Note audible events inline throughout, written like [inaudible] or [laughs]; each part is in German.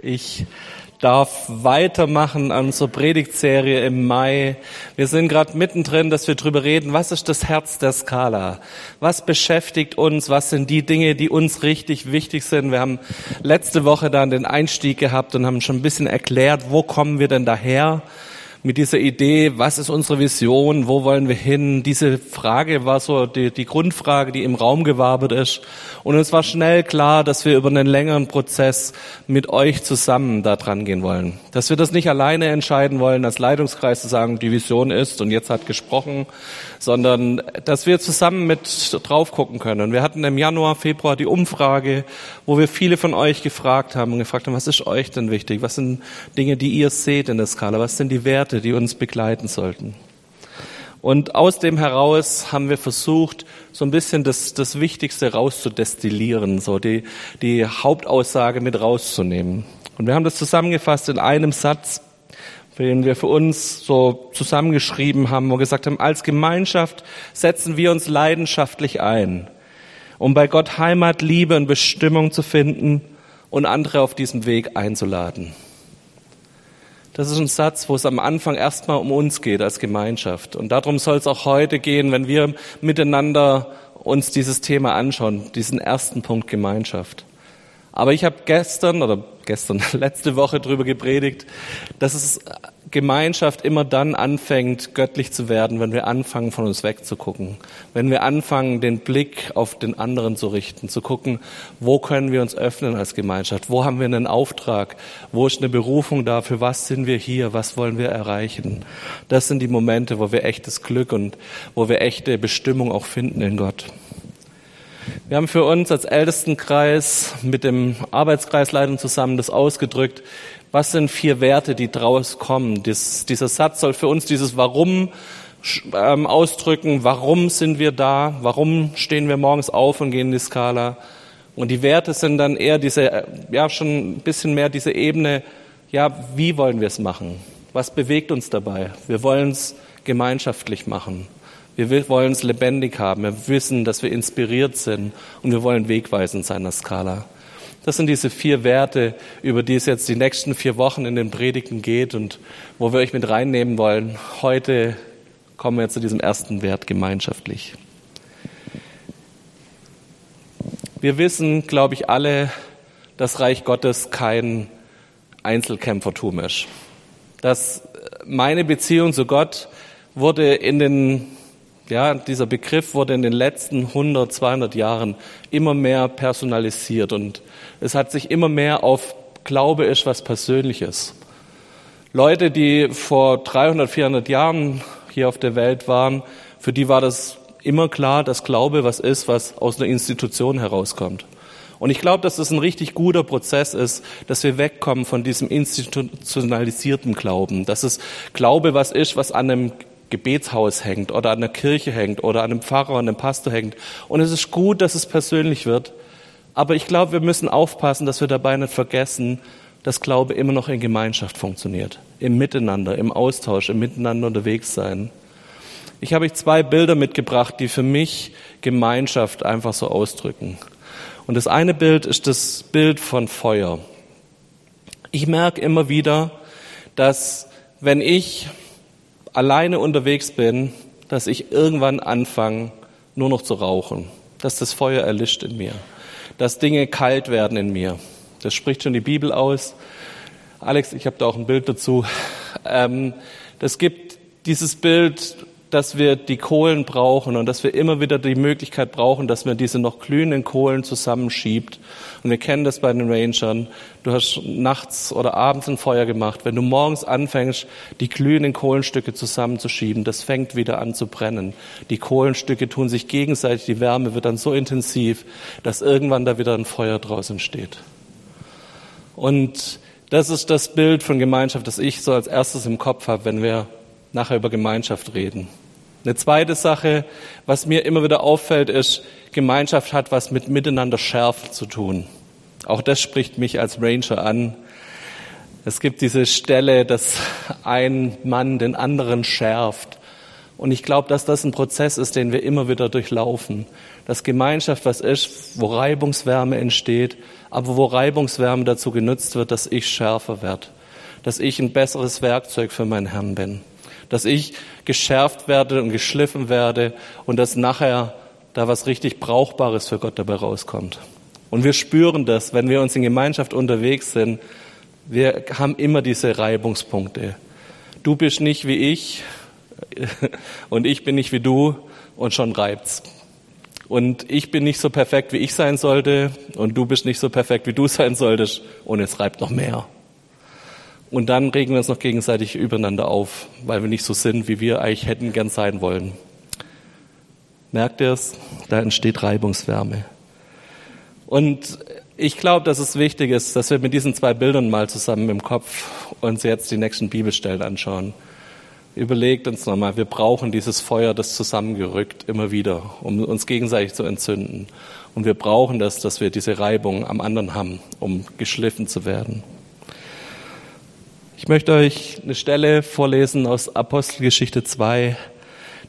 Ich darf weitermachen an unserer Predigtserie im Mai. Wir sind gerade mittendrin, dass wir drüber reden, was ist das Herz der Skala? Was beschäftigt uns? Was sind die Dinge, die uns richtig wichtig sind? Wir haben letzte Woche dann den Einstieg gehabt und haben schon ein bisschen erklärt, wo kommen wir denn daher? Mit dieser Idee, was ist unsere Vision, wo wollen wir hin? Diese Frage war so die, die Grundfrage, die im Raum gewabert ist. Und es war schnell klar, dass wir über einen längeren Prozess mit euch zusammen da dran gehen wollen. Dass wir das nicht alleine entscheiden wollen, als Leitungskreis zu sagen, die Vision ist und jetzt hat gesprochen, sondern dass wir zusammen mit drauf gucken können. Wir hatten im Januar, Februar die Umfrage, wo wir viele von euch gefragt haben und gefragt haben, was ist euch denn wichtig? Was sind Dinge, die ihr seht in der Skala? Was sind die Werte? Werte, die uns begleiten sollten. Und aus dem heraus haben wir versucht, so ein bisschen das, das Wichtigste rauszudestillieren, so die, die Hauptaussage mit rauszunehmen. Und wir haben das zusammengefasst in einem Satz, den wir für uns so zusammengeschrieben haben, wo wir gesagt haben, als Gemeinschaft setzen wir uns leidenschaftlich ein, um bei Gott Heimat, Liebe und Bestimmung zu finden und andere auf diesem Weg einzuladen. Das ist ein Satz, wo es am Anfang erstmal um uns geht als Gemeinschaft. Und darum soll es auch heute gehen, wenn wir miteinander uns dieses Thema anschauen, diesen ersten Punkt Gemeinschaft. Aber ich habe gestern oder gestern [laughs] letzte Woche drüber gepredigt, dass es Gemeinschaft immer dann anfängt, göttlich zu werden, wenn wir anfangen, von uns wegzugucken. Wenn wir anfangen, den Blick auf den anderen zu richten, zu gucken, wo können wir uns öffnen als Gemeinschaft? Wo haben wir einen Auftrag? Wo ist eine Berufung da? Für was sind wir hier? Was wollen wir erreichen? Das sind die Momente, wo wir echtes Glück und wo wir echte Bestimmung auch finden in Gott. Wir haben für uns als Ältestenkreis mit dem Arbeitskreisleitung zusammen das ausgedrückt. Was sind vier Werte, die draus kommen? Dies, dieser Satz soll für uns dieses Warum ähm, ausdrücken. Warum sind wir da? Warum stehen wir morgens auf und gehen in die Skala? Und die Werte sind dann eher diese, äh, ja, schon ein bisschen mehr diese Ebene, ja, wie wollen wir es machen? Was bewegt uns dabei? Wir wollen es gemeinschaftlich machen. Wir wollen es lebendig haben. Wir wissen, dass wir inspiriert sind und wir wollen wegweisend sein als Skala. Das sind diese vier Werte, über die es jetzt die nächsten vier Wochen in den Predigten geht und wo wir euch mit reinnehmen wollen. Heute kommen wir zu diesem ersten Wert gemeinschaftlich. Wir wissen, glaube ich, alle, dass Reich Gottes kein Einzelkämpfertum ist. Dass meine Beziehung zu Gott wurde in den ja, dieser Begriff wurde in den letzten 100, 200 Jahren immer mehr personalisiert und es hat sich immer mehr auf Glaube ist was Persönliches. Leute, die vor 300, 400 Jahren hier auf der Welt waren, für die war das immer klar, dass Glaube was ist, was aus einer Institution herauskommt. Und ich glaube, dass das ein richtig guter Prozess ist, dass wir wegkommen von diesem institutionalisierten Glauben, dass es Glaube was ist, was an einem Gebetshaus hängt oder an der Kirche hängt oder an einem Pfarrer, an einem Pastor hängt. Und es ist gut, dass es persönlich wird. Aber ich glaube, wir müssen aufpassen, dass wir dabei nicht vergessen, dass Glaube immer noch in Gemeinschaft funktioniert. Im Miteinander, im Austausch, im Miteinander unterwegs sein. Ich habe euch zwei Bilder mitgebracht, die für mich Gemeinschaft einfach so ausdrücken. Und das eine Bild ist das Bild von Feuer. Ich merke immer wieder, dass wenn ich alleine unterwegs bin, dass ich irgendwann anfange, nur noch zu rauchen, dass das Feuer erlischt in mir, dass Dinge kalt werden in mir. Das spricht schon die Bibel aus. Alex, ich habe da auch ein Bild dazu. Ähm, das gibt dieses Bild dass wir die Kohlen brauchen und dass wir immer wieder die Möglichkeit brauchen, dass man diese noch glühenden Kohlen zusammenschiebt. Und wir kennen das bei den Rangern. Du hast nachts oder abends ein Feuer gemacht. Wenn du morgens anfängst, die glühenden Kohlenstücke zusammenzuschieben, das fängt wieder an zu brennen. Die Kohlenstücke tun sich gegenseitig, die Wärme wird dann so intensiv, dass irgendwann da wieder ein Feuer draus entsteht. Und das ist das Bild von Gemeinschaft, das ich so als erstes im Kopf habe, wenn wir nachher über Gemeinschaft reden. Eine zweite Sache, was mir immer wieder auffällt, ist, Gemeinschaft hat was mit Miteinander schärfen zu tun. Auch das spricht mich als Ranger an. Es gibt diese Stelle, dass ein Mann den anderen schärft. Und ich glaube, dass das ein Prozess ist, den wir immer wieder durchlaufen. Dass Gemeinschaft was ist, wo Reibungswärme entsteht, aber wo Reibungswärme dazu genutzt wird, dass ich schärfer werde, dass ich ein besseres Werkzeug für meinen Herrn bin, dass ich geschärft werde und geschliffen werde und dass nachher da was richtig Brauchbares für Gott dabei rauskommt. Und wir spüren das, wenn wir uns in Gemeinschaft unterwegs sind. Wir haben immer diese Reibungspunkte. Du bist nicht wie ich [laughs] und ich bin nicht wie du und schon reibt's. Und ich bin nicht so perfekt, wie ich sein sollte und du bist nicht so perfekt, wie du [laughs] sein solltest und es reibt noch mehr. Und dann regen wir uns noch gegenseitig übereinander auf, weil wir nicht so sind, wie wir eigentlich hätten gern sein wollen. Merkt ihr es? Da entsteht Reibungswärme. Und ich glaube, dass es wichtig ist, dass wir mit diesen zwei Bildern mal zusammen im Kopf uns jetzt die nächsten Bibelstellen anschauen. Überlegt uns nochmal, wir brauchen dieses Feuer, das zusammengerückt immer wieder, um uns gegenseitig zu entzünden. Und wir brauchen das, dass wir diese Reibung am anderen haben, um geschliffen zu werden. Ich möchte euch eine Stelle vorlesen aus Apostelgeschichte 2,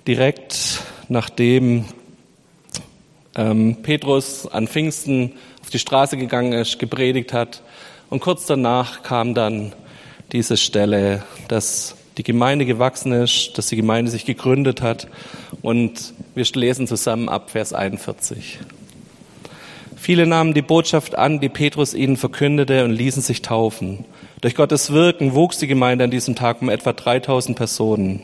direkt nachdem ähm, Petrus an Pfingsten auf die Straße gegangen ist, gepredigt hat. Und kurz danach kam dann diese Stelle, dass die Gemeinde gewachsen ist, dass die Gemeinde sich gegründet hat. Und wir lesen zusammen ab Vers 41. Viele nahmen die Botschaft an, die Petrus ihnen verkündete und ließen sich taufen. Durch Gottes Wirken wuchs die Gemeinde an diesem Tag um etwa 3000 Personen.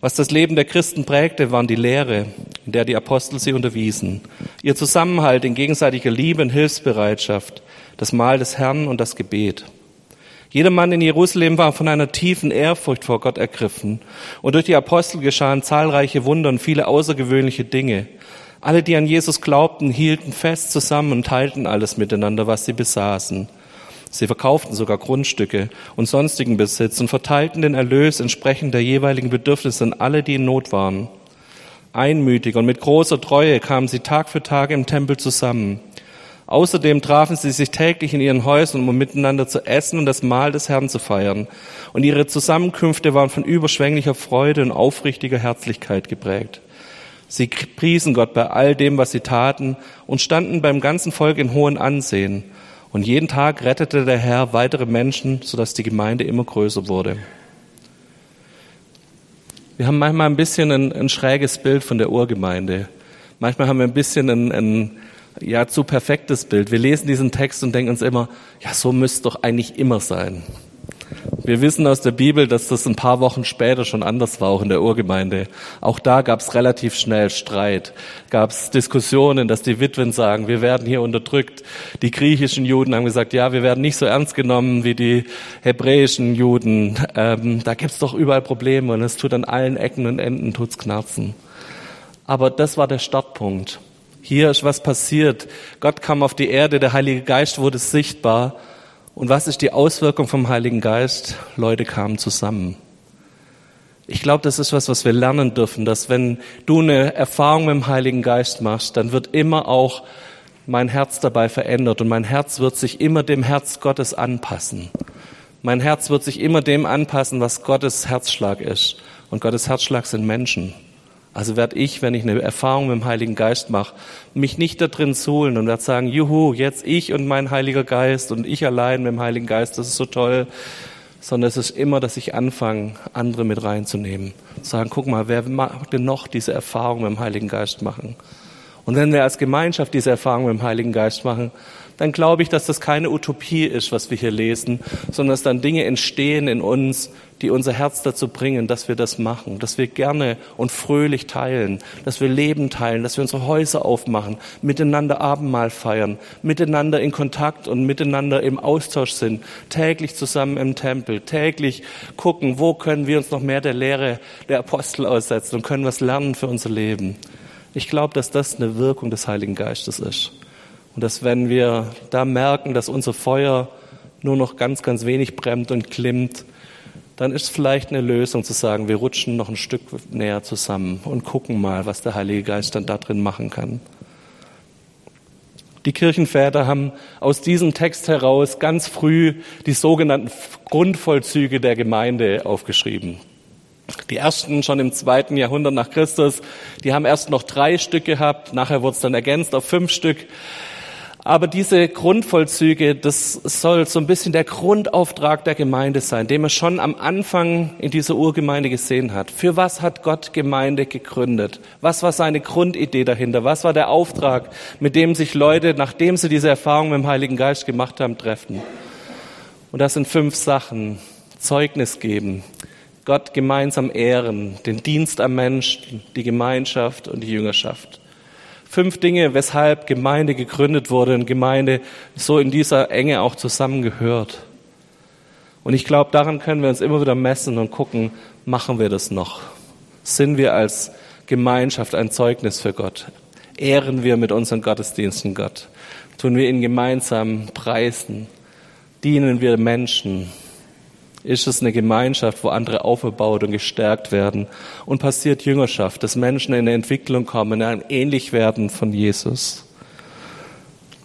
Was das Leben der Christen prägte, waren die Lehre, in der die Apostel sie unterwiesen, ihr Zusammenhalt in gegenseitiger Liebe und Hilfsbereitschaft, das Mahl des Herrn und das Gebet. Jeder Mann in Jerusalem war von einer tiefen Ehrfurcht vor Gott ergriffen, und durch die Apostel geschahen zahlreiche Wunder und viele außergewöhnliche Dinge. Alle, die an Jesus glaubten, hielten fest zusammen und teilten alles miteinander, was sie besaßen. Sie verkauften sogar Grundstücke und sonstigen Besitz und verteilten den Erlös entsprechend der jeweiligen Bedürfnisse an alle, die in Not waren. Einmütig und mit großer Treue kamen sie Tag für Tag im Tempel zusammen. Außerdem trafen sie sich täglich in ihren Häusern, um miteinander zu essen und das Mahl des Herrn zu feiern. Und ihre Zusammenkünfte waren von überschwänglicher Freude und aufrichtiger Herzlichkeit geprägt. Sie priesen Gott bei all dem, was sie taten und standen beim ganzen Volk in hohem Ansehen. Und jeden Tag rettete der Herr weitere Menschen, sodass die Gemeinde immer größer wurde. Wir haben manchmal ein bisschen ein, ein schräges Bild von der Urgemeinde. Manchmal haben wir ein bisschen ein, ein ja, zu perfektes Bild. Wir lesen diesen Text und denken uns immer, ja, so müsste doch eigentlich immer sein. Wir wissen aus der Bibel, dass das ein paar Wochen später schon anders war, auch in der Urgemeinde. Auch da gab es relativ schnell Streit, gab es Diskussionen, dass die Witwen sagen, wir werden hier unterdrückt. Die griechischen Juden haben gesagt, ja, wir werden nicht so ernst genommen wie die hebräischen Juden. Ähm, da gibt's doch überall Probleme und es tut an allen Ecken und Enden tut's knarzen. Aber das war der Startpunkt. Hier ist was passiert. Gott kam auf die Erde, der Heilige Geist wurde sichtbar und was ist die Auswirkung vom Heiligen Geist? Leute kamen zusammen. Ich glaube, das ist was, was wir lernen dürfen, dass wenn du eine Erfahrung mit dem Heiligen Geist machst, dann wird immer auch mein Herz dabei verändert und mein Herz wird sich immer dem Herz Gottes anpassen. Mein Herz wird sich immer dem anpassen, was Gottes Herzschlag ist. Und Gottes Herzschlag sind Menschen. Also werde ich, wenn ich eine Erfahrung mit dem Heiligen Geist mache, mich nicht da drin suhlen und werde sagen, juhu, jetzt ich und mein Heiliger Geist und ich allein mit dem Heiligen Geist, das ist so toll. Sondern es ist immer, dass ich anfange, andere mit reinzunehmen. Sagen, guck mal, wer mag denn noch diese Erfahrung mit dem Heiligen Geist machen? Und wenn wir als Gemeinschaft diese Erfahrung mit dem Heiligen Geist machen, dann glaube ich, dass das keine Utopie ist, was wir hier lesen, sondern dass dann Dinge entstehen in uns, die unser Herz dazu bringen, dass wir das machen, dass wir gerne und fröhlich teilen, dass wir Leben teilen, dass wir unsere Häuser aufmachen, miteinander Abendmahl feiern, miteinander in Kontakt und miteinander im Austausch sind, täglich zusammen im Tempel, täglich gucken, wo können wir uns noch mehr der Lehre der Apostel aussetzen und können was lernen für unser Leben. Ich glaube, dass das eine Wirkung des Heiligen Geistes ist. Und dass wenn wir da merken, dass unser Feuer nur noch ganz, ganz wenig brennt und klimmt, dann ist vielleicht eine Lösung zu sagen, wir rutschen noch ein Stück näher zusammen und gucken mal, was der Heilige Geist dann da drin machen kann. Die Kirchenväter haben aus diesem Text heraus ganz früh die sogenannten Grundvollzüge der Gemeinde aufgeschrieben. Die ersten schon im zweiten Jahrhundert nach Christus, die haben erst noch drei Stück gehabt, nachher wurde es dann ergänzt auf fünf Stück. Aber diese Grundvollzüge, das soll so ein bisschen der Grundauftrag der Gemeinde sein, den man schon am Anfang in dieser Urgemeinde gesehen hat. Für was hat Gott Gemeinde gegründet? Was war seine Grundidee dahinter? Was war der Auftrag, mit dem sich Leute, nachdem sie diese Erfahrung mit dem Heiligen Geist gemacht haben, treffen? Und das sind fünf Sachen. Zeugnis geben, Gott gemeinsam ehren, den Dienst am Menschen, die Gemeinschaft und die Jüngerschaft fünf Dinge, weshalb Gemeinde gegründet wurde und Gemeinde so in dieser Enge auch zusammengehört. Und ich glaube, daran können wir uns immer wieder messen und gucken, machen wir das noch? Sind wir als Gemeinschaft ein Zeugnis für Gott? Ehren wir mit unseren Gottesdiensten Gott? Tun wir ihn gemeinsam preisen? Dienen wir Menschen? Ist es eine Gemeinschaft, wo andere aufgebaut und gestärkt werden und passiert Jüngerschaft, dass Menschen in eine Entwicklung kommen, in ein Ähnlichwerden von Jesus.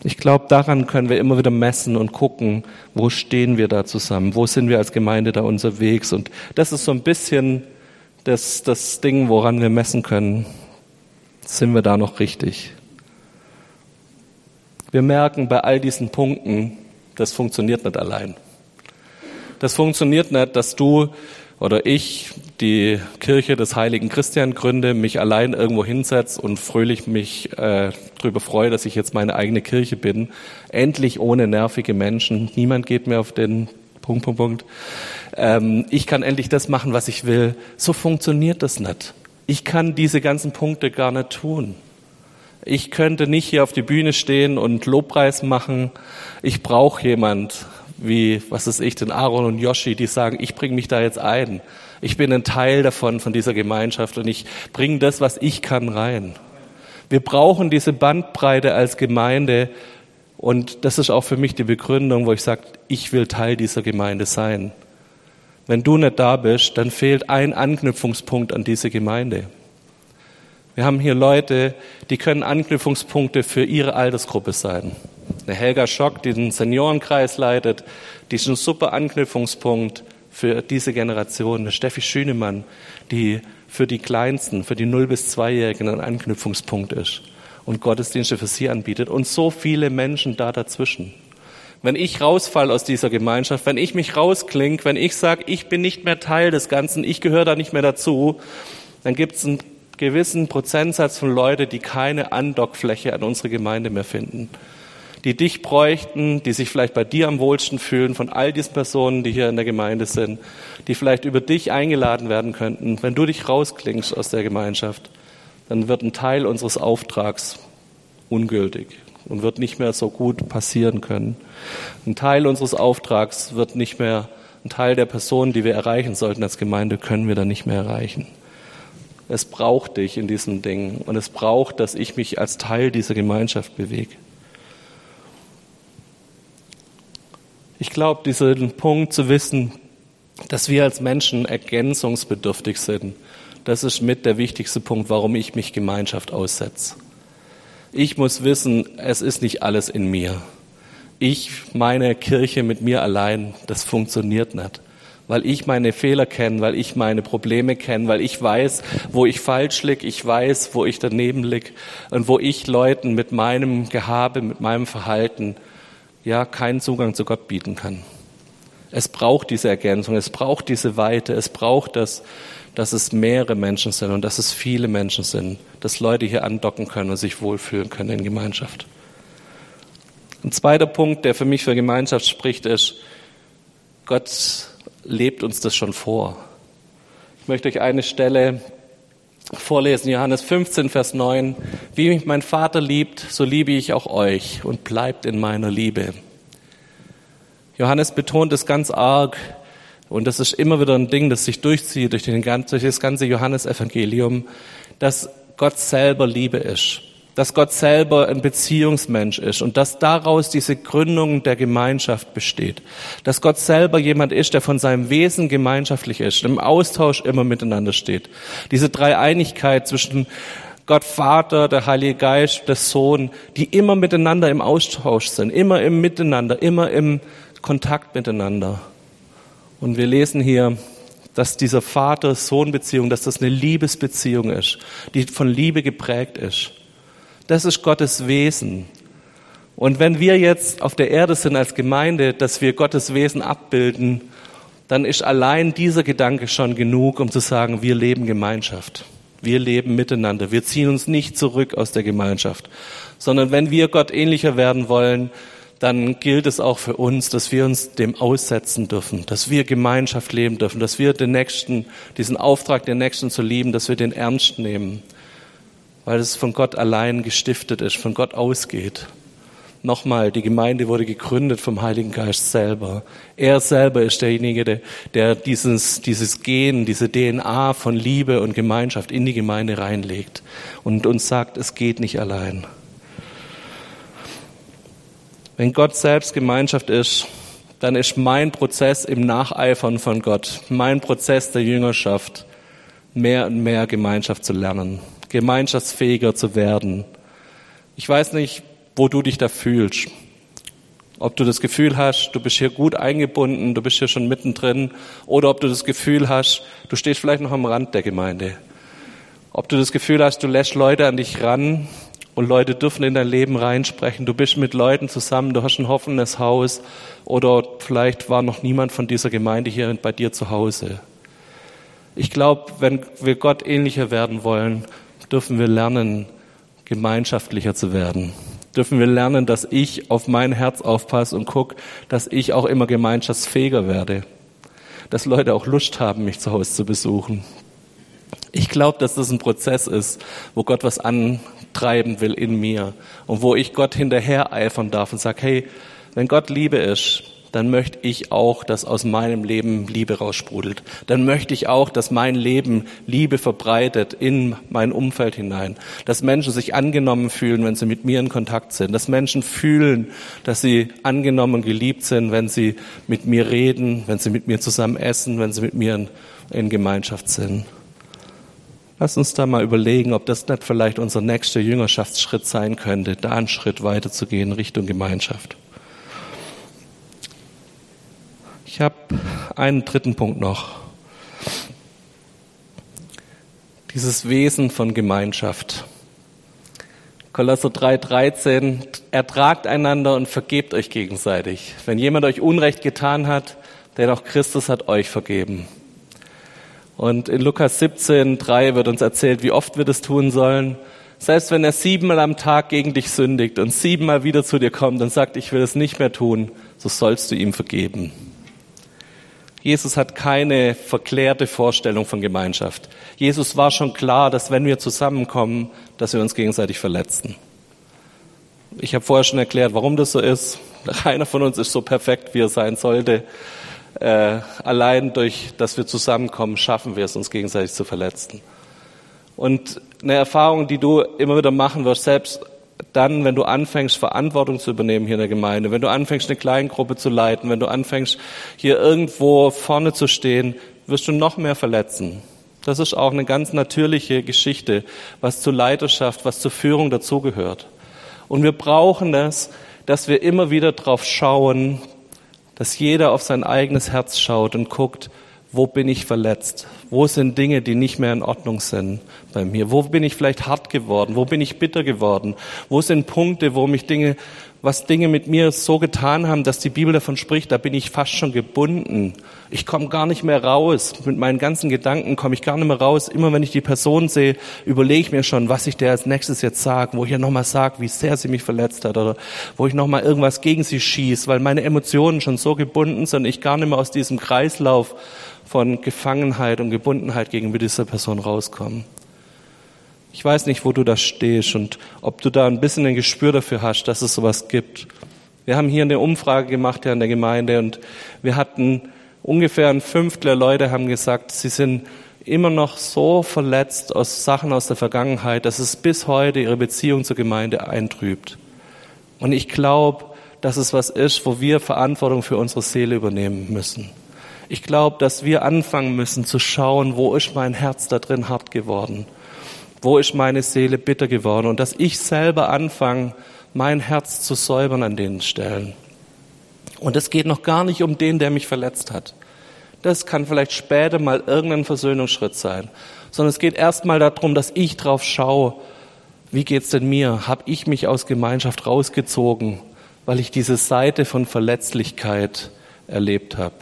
Ich glaube, daran können wir immer wieder messen und gucken, wo stehen wir da zusammen, wo sind wir als Gemeinde da unterwegs. Und das ist so ein bisschen das, das Ding, woran wir messen können. Sind wir da noch richtig? Wir merken bei all diesen Punkten, das funktioniert nicht allein. Das funktioniert nicht, dass du oder ich die Kirche des heiligen Christian gründe, mich allein irgendwo hinsetze und fröhlich mich äh, darüber freue, dass ich jetzt meine eigene Kirche bin. Endlich ohne nervige Menschen. Niemand geht mir auf den Punkt, Punkt, Punkt. Ähm, ich kann endlich das machen, was ich will. So funktioniert das nicht. Ich kann diese ganzen Punkte gar nicht tun. Ich könnte nicht hier auf die Bühne stehen und Lobpreis machen. Ich brauche jemand, wie, was ist ich, den Aaron und Yoshi, die sagen, ich bringe mich da jetzt ein. Ich bin ein Teil davon, von dieser Gemeinschaft und ich bringe das, was ich kann, rein. Wir brauchen diese Bandbreite als Gemeinde und das ist auch für mich die Begründung, wo ich sage, ich will Teil dieser Gemeinde sein. Wenn du nicht da bist, dann fehlt ein Anknüpfungspunkt an diese Gemeinde. Wir haben hier Leute, die können Anknüpfungspunkte für ihre Altersgruppe sein. Eine Helga Schock, die den Seniorenkreis leitet, die ist ein super Anknüpfungspunkt für diese Generation. Eine Steffi Schünemann, die für die Kleinsten, für die 0- bis 2-Jährigen ein Anknüpfungspunkt ist und Gottesdienste für sie anbietet und so viele Menschen da dazwischen. Wenn ich rausfall aus dieser Gemeinschaft, wenn ich mich rausklinge, wenn ich sage, ich bin nicht mehr Teil des Ganzen, ich gehöre da nicht mehr dazu, dann gibt es einen gewissen Prozentsatz von Leuten, die keine Andockfläche an unsere Gemeinde mehr finden. Die dich bräuchten, die sich vielleicht bei dir am wohlsten fühlen, von all diesen Personen, die hier in der Gemeinde sind, die vielleicht über dich eingeladen werden könnten. Wenn du dich rausklingst aus der Gemeinschaft, dann wird ein Teil unseres Auftrags ungültig und wird nicht mehr so gut passieren können. Ein Teil unseres Auftrags wird nicht mehr, ein Teil der Personen, die wir erreichen sollten als Gemeinde, können wir dann nicht mehr erreichen. Es braucht dich in diesem Ding und es braucht, dass ich mich als Teil dieser Gemeinschaft bewege. Ich glaube, diesen Punkt zu wissen, dass wir als Menschen ergänzungsbedürftig sind, das ist mit der wichtigste Punkt, warum ich mich Gemeinschaft aussetze. Ich muss wissen, es ist nicht alles in mir. Ich, meine Kirche mit mir allein, das funktioniert nicht weil ich meine Fehler kenne, weil ich meine Probleme kenne, weil ich weiß, wo ich falsch lieg, ich weiß, wo ich daneben lieg und wo ich Leuten mit meinem Gehabe, mit meinem Verhalten ja keinen Zugang zu Gott bieten kann. Es braucht diese Ergänzung, es braucht diese Weite, es braucht das, dass es mehrere Menschen sind und dass es viele Menschen sind, dass Leute hier andocken können und sich wohlfühlen können in Gemeinschaft. Ein zweiter Punkt, der für mich für Gemeinschaft spricht, ist, Gott lebt uns das schon vor. Ich möchte euch eine Stelle vorlesen, Johannes 15, Vers 9. Wie mich mein Vater liebt, so liebe ich auch euch und bleibt in meiner Liebe. Johannes betont es ganz arg und das ist immer wieder ein Ding, das sich durchzieht durch, den, durch das ganze Johannesevangelium, dass Gott selber Liebe ist dass Gott selber ein Beziehungsmensch ist und dass daraus diese Gründung der Gemeinschaft besteht. Dass Gott selber jemand ist, der von seinem Wesen gemeinschaftlich ist, im Austausch immer miteinander steht. Diese Dreieinigkeit zwischen Gott Vater, der Heilige Geist, der Sohn, die immer miteinander im Austausch sind, immer im Miteinander, immer im Kontakt miteinander. Und wir lesen hier, dass dieser Vater-Sohn-Beziehung, dass das eine Liebesbeziehung ist, die von Liebe geprägt ist. Das ist Gottes Wesen. Und wenn wir jetzt auf der Erde sind als Gemeinde, dass wir Gottes Wesen abbilden, dann ist allein dieser Gedanke schon genug, um zu sagen, wir leben Gemeinschaft. Wir leben miteinander. Wir ziehen uns nicht zurück aus der Gemeinschaft, sondern wenn wir Gott ähnlicher werden wollen, dann gilt es auch für uns, dass wir uns dem aussetzen dürfen, dass wir Gemeinschaft leben dürfen, dass wir den Nächsten, diesen Auftrag, den Nächsten zu lieben, dass wir den ernst nehmen, weil es von Gott allein gestiftet ist, von Gott ausgeht. Nochmal, die Gemeinde wurde gegründet vom Heiligen Geist selber. Er selber ist derjenige, der, der dieses, dieses Gen, diese DNA von Liebe und Gemeinschaft in die Gemeinde reinlegt und uns sagt, es geht nicht allein. Wenn Gott selbst Gemeinschaft ist, dann ist mein Prozess im Nacheifern von Gott, mein Prozess der Jüngerschaft, mehr und mehr Gemeinschaft zu lernen, gemeinschaftsfähiger zu werden. Ich weiß nicht, wo du dich da fühlst. Ob du das Gefühl hast, du bist hier gut eingebunden, du bist hier schon mittendrin, oder ob du das Gefühl hast, du stehst vielleicht noch am Rand der Gemeinde. Ob du das Gefühl hast, du lässt Leute an dich ran und Leute dürfen in dein Leben reinsprechen. Du bist mit Leuten zusammen, du hast ein hoffendes Haus oder vielleicht war noch niemand von dieser Gemeinde hier bei dir zu Hause. Ich glaube, wenn wir Gott ähnlicher werden wollen, dürfen wir lernen, gemeinschaftlicher zu werden dürfen wir lernen, dass ich auf mein Herz aufpasse und gucke, dass ich auch immer gemeinschaftsfähiger werde. Dass Leute auch Lust haben, mich zu Hause zu besuchen. Ich glaube, dass das ein Prozess ist, wo Gott was antreiben will in mir und wo ich Gott hinterher eifern darf und sage, hey, wenn Gott Liebe ist, dann möchte ich auch, dass aus meinem Leben Liebe raussprudelt. Dann möchte ich auch, dass mein Leben Liebe verbreitet in mein Umfeld hinein. Dass Menschen sich angenommen fühlen, wenn sie mit mir in Kontakt sind. Dass Menschen fühlen, dass sie angenommen und geliebt sind, wenn sie mit mir reden, wenn sie mit mir zusammen essen, wenn sie mit mir in, in Gemeinschaft sind. Lass uns da mal überlegen, ob das nicht vielleicht unser nächster Jüngerschaftsschritt sein könnte, da einen Schritt weiterzugehen Richtung Gemeinschaft. Ich habe einen dritten Punkt noch. Dieses Wesen von Gemeinschaft. Kolosser 3,13, ertragt einander und vergebt euch gegenseitig. Wenn jemand euch Unrecht getan hat, denn auch Christus hat euch vergeben. Und in Lukas 17,3 wird uns erzählt, wie oft wir das tun sollen. Selbst wenn er siebenmal am Tag gegen dich sündigt und siebenmal wieder zu dir kommt und sagt, ich will es nicht mehr tun, so sollst du ihm vergeben. Jesus hat keine verklärte Vorstellung von Gemeinschaft. Jesus war schon klar, dass wenn wir zusammenkommen, dass wir uns gegenseitig verletzen. Ich habe vorher schon erklärt, warum das so ist. [laughs] Keiner von uns ist so perfekt, wie er sein sollte. Äh, allein durch, dass wir zusammenkommen, schaffen wir es, uns gegenseitig zu verletzen. Und eine Erfahrung, die du immer wieder machen wirst, selbst dann, wenn du anfängst, Verantwortung zu übernehmen hier in der Gemeinde, wenn du anfängst, eine Kleingruppe zu leiten, wenn du anfängst, hier irgendwo vorne zu stehen, wirst du noch mehr verletzen. Das ist auch eine ganz natürliche Geschichte, was zur Leiterschaft, was zur Führung dazugehört. Und wir brauchen das, dass wir immer wieder drauf schauen, dass jeder auf sein eigenes Herz schaut und guckt, wo bin ich verletzt? Wo sind Dinge, die nicht mehr in Ordnung sind bei mir? Wo bin ich vielleicht hart geworden? Wo bin ich bitter geworden? Wo sind Punkte, wo mich Dinge, was Dinge mit mir so getan haben, dass die Bibel davon spricht, da bin ich fast schon gebunden. Ich komme gar nicht mehr raus. Mit meinen ganzen Gedanken komme ich gar nicht mehr raus. Immer wenn ich die Person sehe, überlege ich mir schon, was ich der als nächstes jetzt sage, wo ich ihr nochmal sage, wie sehr sie mich verletzt hat oder wo ich nochmal irgendwas gegen sie schieße, weil meine Emotionen schon so gebunden sind, ich gar nicht mehr aus diesem Kreislauf von Gefangenheit und Gebundenheit gegenüber dieser Person rauskommen. Ich weiß nicht, wo du da stehst und ob du da ein bisschen ein Gespür dafür hast, dass es sowas gibt. Wir haben hier eine Umfrage gemacht ja in der Gemeinde und wir hatten ungefähr ein Fünftel der Leute haben gesagt, sie sind immer noch so verletzt aus Sachen aus der Vergangenheit, dass es bis heute ihre Beziehung zur Gemeinde eintrübt. Und ich glaube, dass es was ist, wo wir Verantwortung für unsere Seele übernehmen müssen. Ich glaube, dass wir anfangen müssen zu schauen, wo ist mein Herz da drin hart geworden? Wo ist meine Seele bitter geworden? Und dass ich selber anfange, mein Herz zu säubern an den Stellen. Und es geht noch gar nicht um den, der mich verletzt hat. Das kann vielleicht später mal irgendein Versöhnungsschritt sein. Sondern es geht erstmal darum, dass ich drauf schaue, Wie geht's denn mir? Hab ich mich aus Gemeinschaft rausgezogen, weil ich diese Seite von Verletzlichkeit erlebt habe?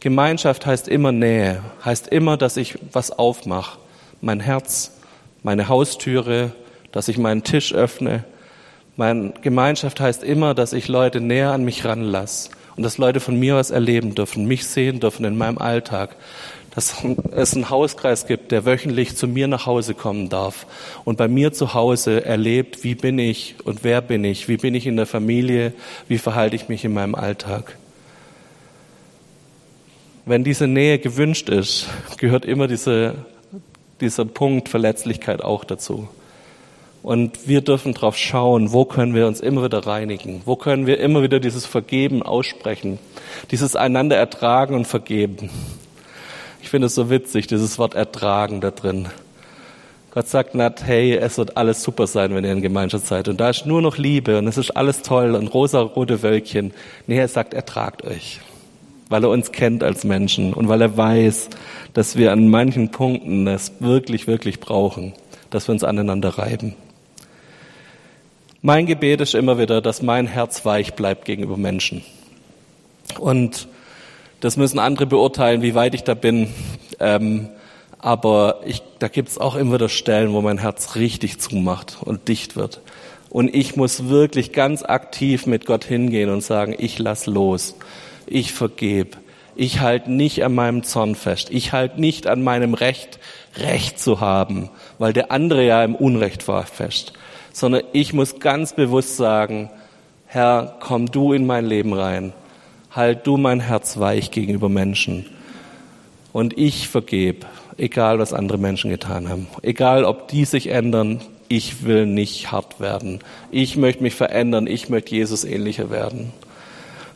Gemeinschaft heißt immer Nähe, heißt immer, dass ich was aufmache. Mein Herz, meine Haustüre, dass ich meinen Tisch öffne. Meine Gemeinschaft heißt immer, dass ich Leute näher an mich ranlasse und dass Leute von mir was erleben dürfen, mich sehen dürfen in meinem Alltag. Dass es einen Hauskreis gibt, der wöchentlich zu mir nach Hause kommen darf und bei mir zu Hause erlebt, wie bin ich und wer bin ich, wie bin ich in der Familie, wie verhalte ich mich in meinem Alltag. Wenn diese Nähe gewünscht ist, gehört immer diese, dieser Punkt Verletzlichkeit auch dazu. Und wir dürfen darauf schauen, wo können wir uns immer wieder reinigen, wo können wir immer wieder dieses Vergeben aussprechen, dieses einander ertragen und vergeben. Ich finde es so witzig, dieses Wort ertragen da drin. Gott sagt nicht, hey, es wird alles super sein, wenn ihr in Gemeinschaft seid. Und da ist nur noch Liebe und es ist alles toll und rosa-rote Wölkchen. Nee, er sagt, ertragt euch weil er uns kennt als Menschen und weil er weiß, dass wir an manchen Punkten es wirklich, wirklich brauchen, dass wir uns aneinander reiben. Mein Gebet ist immer wieder, dass mein Herz weich bleibt gegenüber Menschen. Und das müssen andere beurteilen, wie weit ich da bin. Ähm, aber ich, da gibt's auch immer wieder Stellen, wo mein Herz richtig zumacht und dicht wird. Und ich muss wirklich ganz aktiv mit Gott hingehen und sagen, ich lass los ich vergebe. Ich halte nicht an meinem Zorn fest. Ich halte nicht an meinem Recht, Recht zu haben, weil der andere ja im Unrecht war, fest. Sondern ich muss ganz bewusst sagen, Herr, komm du in mein Leben rein. Halt du mein Herz weich gegenüber Menschen. Und ich vergebe, egal was andere Menschen getan haben. Egal ob die sich ändern, ich will nicht hart werden. Ich möchte mich verändern. Ich möchte Jesus ähnlicher werden.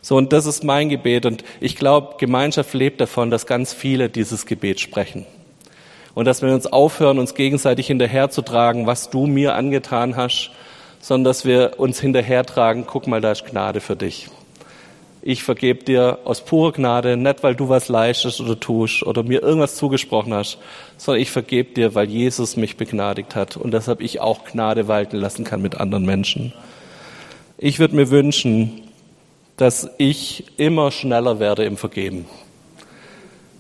So, und das ist mein Gebet. Und ich glaube, Gemeinschaft lebt davon, dass ganz viele dieses Gebet sprechen. Und dass wir uns aufhören, uns gegenseitig hinterherzutragen, was du mir angetan hast, sondern dass wir uns hinterhertragen, guck mal, da ist Gnade für dich. Ich vergebe dir aus purer Gnade, nicht weil du was leistest oder tust oder mir irgendwas zugesprochen hast, sondern ich vergebe dir, weil Jesus mich begnadigt hat und deshalb ich auch Gnade walten lassen kann mit anderen Menschen. Ich würde mir wünschen, dass ich immer schneller werde im Vergeben.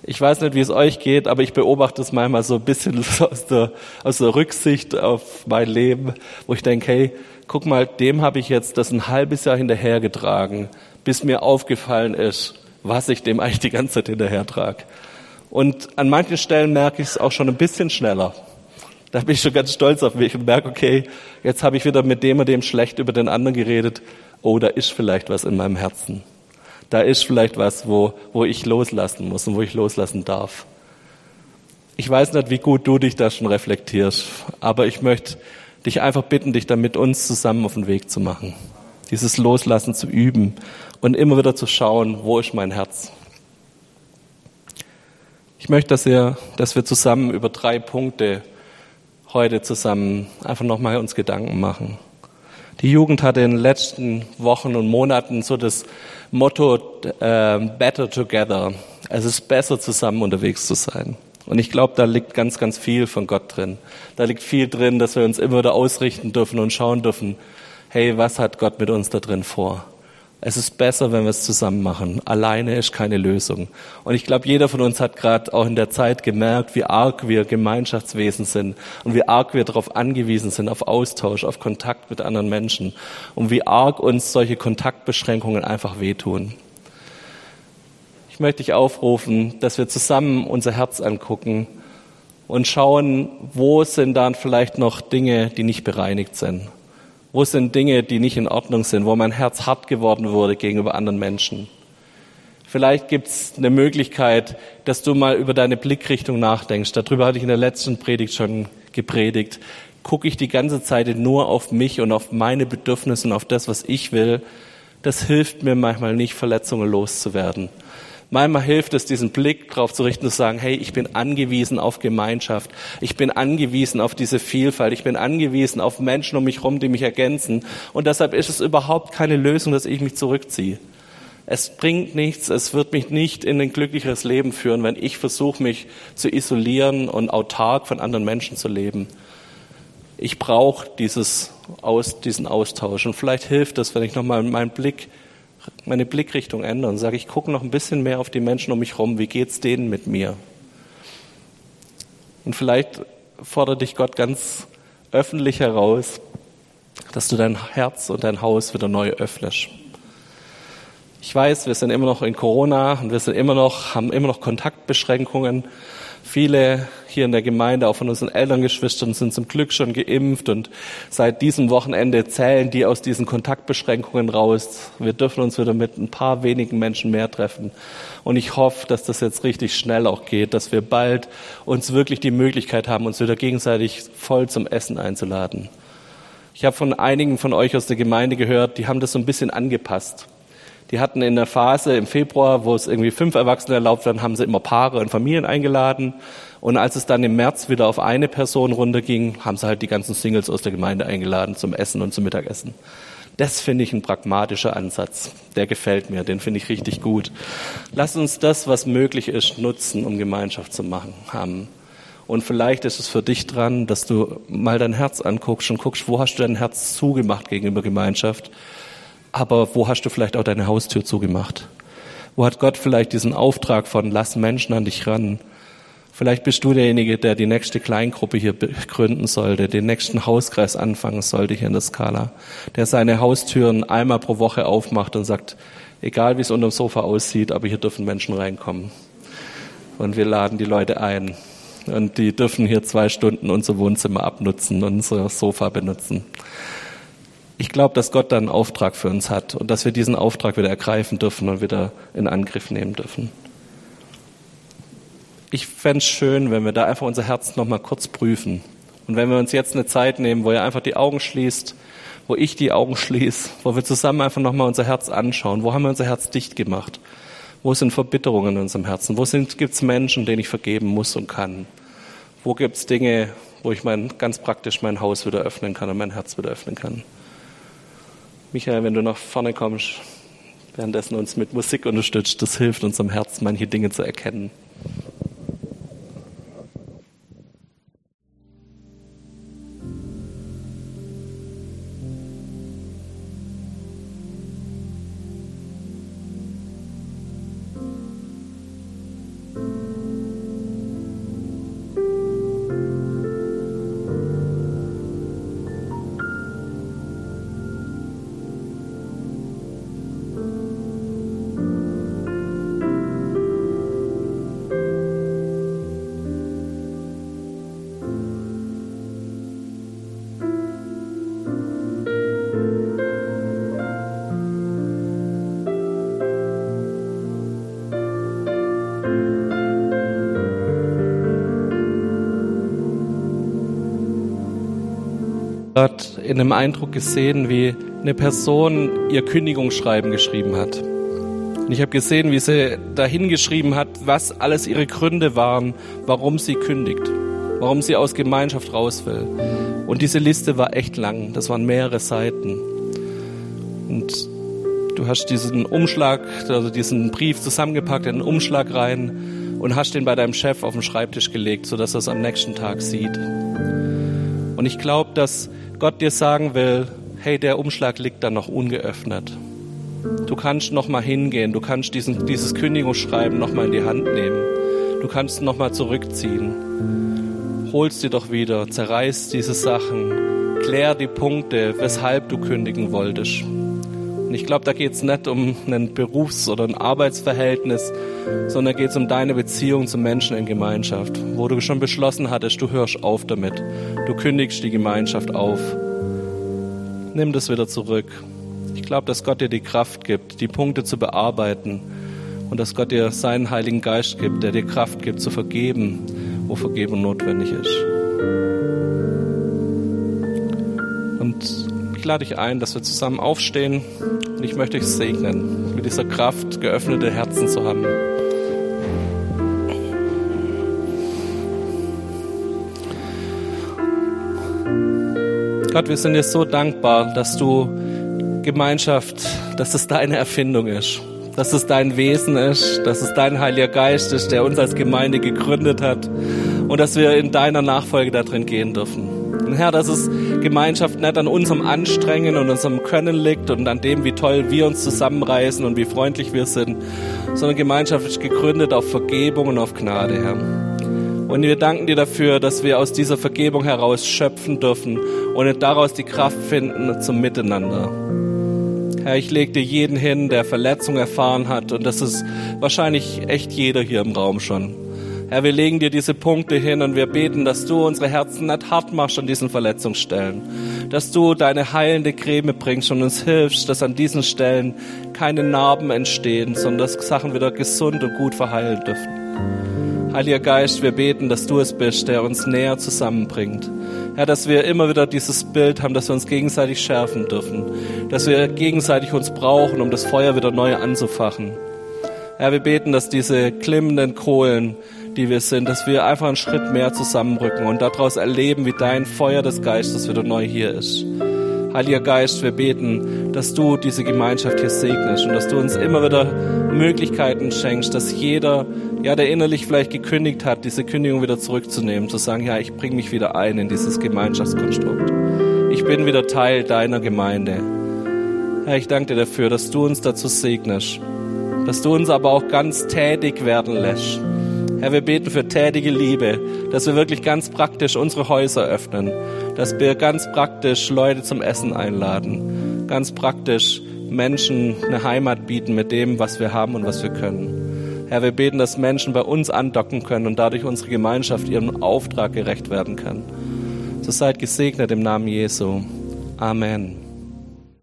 Ich weiß nicht, wie es euch geht, aber ich beobachte es manchmal so ein bisschen [laughs] aus der, aus der Rücksicht auf mein Leben, wo ich denke, hey, guck mal, dem habe ich jetzt das ein halbes Jahr hinterhergetragen, bis mir aufgefallen ist, was ich dem eigentlich die ganze Zeit hinterhertrage. Und an manchen Stellen merke ich es auch schon ein bisschen schneller. Da bin ich schon ganz stolz auf mich und merke, okay, jetzt habe ich wieder mit dem und dem schlecht über den anderen geredet oh, da ist vielleicht was in meinem Herzen. Da ist vielleicht was, wo, wo ich loslassen muss und wo ich loslassen darf. Ich weiß nicht, wie gut du dich da schon reflektierst, aber ich möchte dich einfach bitten, dich da mit uns zusammen auf den Weg zu machen. Dieses Loslassen zu üben und immer wieder zu schauen, wo ist mein Herz. Ich möchte, dass wir, dass wir zusammen über drei Punkte heute zusammen einfach nochmal uns Gedanken machen. Die Jugend hatte in den letzten Wochen und Monaten so das Motto äh, Better Together. Es ist besser, zusammen unterwegs zu sein. Und ich glaube, da liegt ganz, ganz viel von Gott drin. Da liegt viel drin, dass wir uns immer wieder ausrichten dürfen und schauen dürfen, hey, was hat Gott mit uns da drin vor? Es ist besser, wenn wir es zusammen machen. Alleine ist keine Lösung. Und ich glaube, jeder von uns hat gerade auch in der Zeit gemerkt, wie arg wir Gemeinschaftswesen sind und wie arg wir darauf angewiesen sind, auf Austausch, auf Kontakt mit anderen Menschen und wie arg uns solche Kontaktbeschränkungen einfach wehtun. Ich möchte dich aufrufen, dass wir zusammen unser Herz angucken und schauen, wo sind dann vielleicht noch Dinge, die nicht bereinigt sind wo sind Dinge, die nicht in Ordnung sind, wo mein Herz hart geworden wurde gegenüber anderen Menschen? Vielleicht gibt es eine Möglichkeit, dass du mal über deine Blickrichtung nachdenkst. Darüber hatte ich in der letzten Predigt schon gepredigt. Gucke ich die ganze Zeit nur auf mich und auf meine Bedürfnisse und auf das, was ich will? Das hilft mir manchmal nicht, Verletzungen loszuwerden. Manchmal hilft es, diesen Blick darauf zu richten, zu sagen, hey, ich bin angewiesen auf Gemeinschaft. Ich bin angewiesen auf diese Vielfalt. Ich bin angewiesen auf Menschen um mich herum, die mich ergänzen. Und deshalb ist es überhaupt keine Lösung, dass ich mich zurückziehe. Es bringt nichts, es wird mich nicht in ein glücklicheres Leben führen, wenn ich versuche, mich zu isolieren und autark von anderen Menschen zu leben. ich brauche dieses diesen Austausch. Und vielleicht hilft es, wenn ich nochmal meinen Blick, meine Blickrichtung ändere und sage, ich gucke noch ein bisschen mehr auf die Menschen um mich herum. Wie geht's denen mit mir? Und vielleicht fordert dich Gott ganz öffentlich heraus, dass du dein Herz und dein Haus wieder neu öffnest. Ich weiß, wir sind immer noch in Corona und wir sind immer noch, haben immer noch Kontaktbeschränkungen. Viele hier in der Gemeinde, auch von unseren Elterngeschwistern, sind zum Glück schon geimpft und seit diesem Wochenende zählen die aus diesen Kontaktbeschränkungen raus. Wir dürfen uns wieder mit ein paar wenigen Menschen mehr treffen. Und ich hoffe, dass das jetzt richtig schnell auch geht, dass wir bald uns wirklich die Möglichkeit haben, uns wieder gegenseitig voll zum Essen einzuladen. Ich habe von einigen von euch aus der Gemeinde gehört, die haben das so ein bisschen angepasst. Die hatten in der Phase im Februar, wo es irgendwie fünf Erwachsene erlaubt waren, haben sie immer Paare und Familien eingeladen. Und als es dann im März wieder auf eine Person runterging, haben sie halt die ganzen Singles aus der Gemeinde eingeladen zum Essen und zum Mittagessen. Das finde ich ein pragmatischer Ansatz. Der gefällt mir, den finde ich richtig gut. Lass uns das, was möglich ist, nutzen, um Gemeinschaft zu machen. Und vielleicht ist es für dich dran, dass du mal dein Herz anguckst und guckst, wo hast du dein Herz zugemacht gegenüber Gemeinschaft aber wo hast du vielleicht auch deine Haustür zugemacht? Wo hat Gott vielleicht diesen Auftrag von lass Menschen an dich ran? Vielleicht bist du derjenige, der die nächste Kleingruppe hier gründen sollte, den nächsten Hauskreis anfangen sollte hier in der Skala, der seine Haustüren einmal pro Woche aufmacht und sagt, egal wie es unter dem Sofa aussieht, aber hier dürfen Menschen reinkommen. Und wir laden die Leute ein. Und die dürfen hier zwei Stunden unser Wohnzimmer abnutzen unser Sofa benutzen ich glaube, dass Gott da einen Auftrag für uns hat und dass wir diesen Auftrag wieder ergreifen dürfen und wieder in Angriff nehmen dürfen. Ich fände es schön, wenn wir da einfach unser Herz nochmal kurz prüfen. Und wenn wir uns jetzt eine Zeit nehmen, wo ihr einfach die Augen schließt, wo ich die Augen schließe, wo wir zusammen einfach nochmal unser Herz anschauen, wo haben wir unser Herz dicht gemacht? Wo sind Verbitterungen in unserem Herzen? Wo gibt es Menschen, denen ich vergeben muss und kann? Wo gibt es Dinge, wo ich mein, ganz praktisch mein Haus wieder öffnen kann und mein Herz wieder öffnen kann? Michael, wenn du nach vorne kommst, währenddessen uns mit Musik unterstützt, das hilft unserem Herz, manche Dinge zu erkennen. In einem Eindruck gesehen, wie eine Person ihr Kündigungsschreiben geschrieben hat. Und ich habe gesehen, wie sie dahin geschrieben hat, was alles ihre Gründe waren, warum sie kündigt, warum sie aus Gemeinschaft raus will. Und diese Liste war echt lang, das waren mehrere Seiten. Und du hast diesen Umschlag, also diesen Brief zusammengepackt in einen Umschlag rein und hast den bei deinem Chef auf den Schreibtisch gelegt, sodass er es am nächsten Tag sieht. Und ich glaube, dass Gott dir sagen will, hey, der Umschlag liegt da noch ungeöffnet. Du kannst noch mal hingehen, du kannst diesen, dieses Kündigungsschreiben noch mal in die Hand nehmen. Du kannst noch mal zurückziehen. Holst dir doch wieder, zerreißt diese Sachen, klär die Punkte, weshalb du kündigen wolltest. Und ich glaube, da geht es nicht um ein Berufs- oder ein Arbeitsverhältnis, sondern geht es um deine Beziehung zum Menschen in Gemeinschaft, wo du schon beschlossen hattest, du hörst auf damit. Du kündigst die Gemeinschaft auf. Nimm das wieder zurück. Ich glaube, dass Gott dir die Kraft gibt, die Punkte zu bearbeiten und dass Gott dir seinen Heiligen Geist gibt, der dir Kraft gibt, zu vergeben, wo Vergebung notwendig ist. Und ich lade dich ein, dass wir zusammen aufstehen und ich möchte dich segnen, mit dieser Kraft geöffnete Herzen zu haben. Gott, wir sind dir so dankbar, dass du Gemeinschaft, dass es deine Erfindung ist, dass es dein Wesen ist, dass es dein Heiliger Geist ist, der uns als Gemeinde gegründet hat und dass wir in deiner Nachfolge da drin gehen dürfen. Und Herr, dass es Gemeinschaft nicht an unserem Anstrengen und unserem Können liegt und an dem, wie toll wir uns zusammenreißen und wie freundlich wir sind, sondern Gemeinschaft ist gegründet auf Vergebung und auf Gnade, Herr. Und wir danken dir dafür, dass wir aus dieser Vergebung heraus schöpfen dürfen und daraus die Kraft finden zum Miteinander. Herr, ich lege dir jeden hin, der Verletzung erfahren hat und das ist wahrscheinlich echt jeder hier im Raum schon. Herr, wir legen dir diese Punkte hin und wir beten, dass du unsere Herzen nicht hart machst an diesen Verletzungsstellen. Dass du deine heilende Creme bringst und uns hilfst, dass an diesen Stellen keine Narben entstehen, sondern dass Sachen wieder gesund und gut verheilen dürfen. Heiliger Geist, wir beten, dass du es bist, der uns näher zusammenbringt. Herr, dass wir immer wieder dieses Bild haben, dass wir uns gegenseitig schärfen dürfen, dass wir gegenseitig uns brauchen, um das Feuer wieder neu anzufachen. Herr, wir beten, dass diese klimmenden Kohlen die wir sind, dass wir einfach einen Schritt mehr zusammenrücken und daraus erleben, wie dein Feuer des Geistes wieder neu hier ist. Heiliger Geist, wir beten, dass du diese Gemeinschaft hier segnest und dass du uns immer wieder Möglichkeiten schenkst, dass jeder, ja, der innerlich vielleicht gekündigt hat, diese Kündigung wieder zurückzunehmen, zu sagen, ja, ich bringe mich wieder ein in dieses Gemeinschaftskonstrukt. Ich bin wieder Teil deiner Gemeinde. Herr, ich danke dir dafür, dass du uns dazu segnest, dass du uns aber auch ganz tätig werden lässt Herr, wir beten für tätige Liebe, dass wir wirklich ganz praktisch unsere Häuser öffnen, dass wir ganz praktisch Leute zum Essen einladen, ganz praktisch Menschen eine Heimat bieten mit dem, was wir haben und was wir können. Herr, wir beten, dass Menschen bei uns andocken können und dadurch unsere Gemeinschaft ihrem Auftrag gerecht werden kann. So seid gesegnet im Namen Jesu. Amen.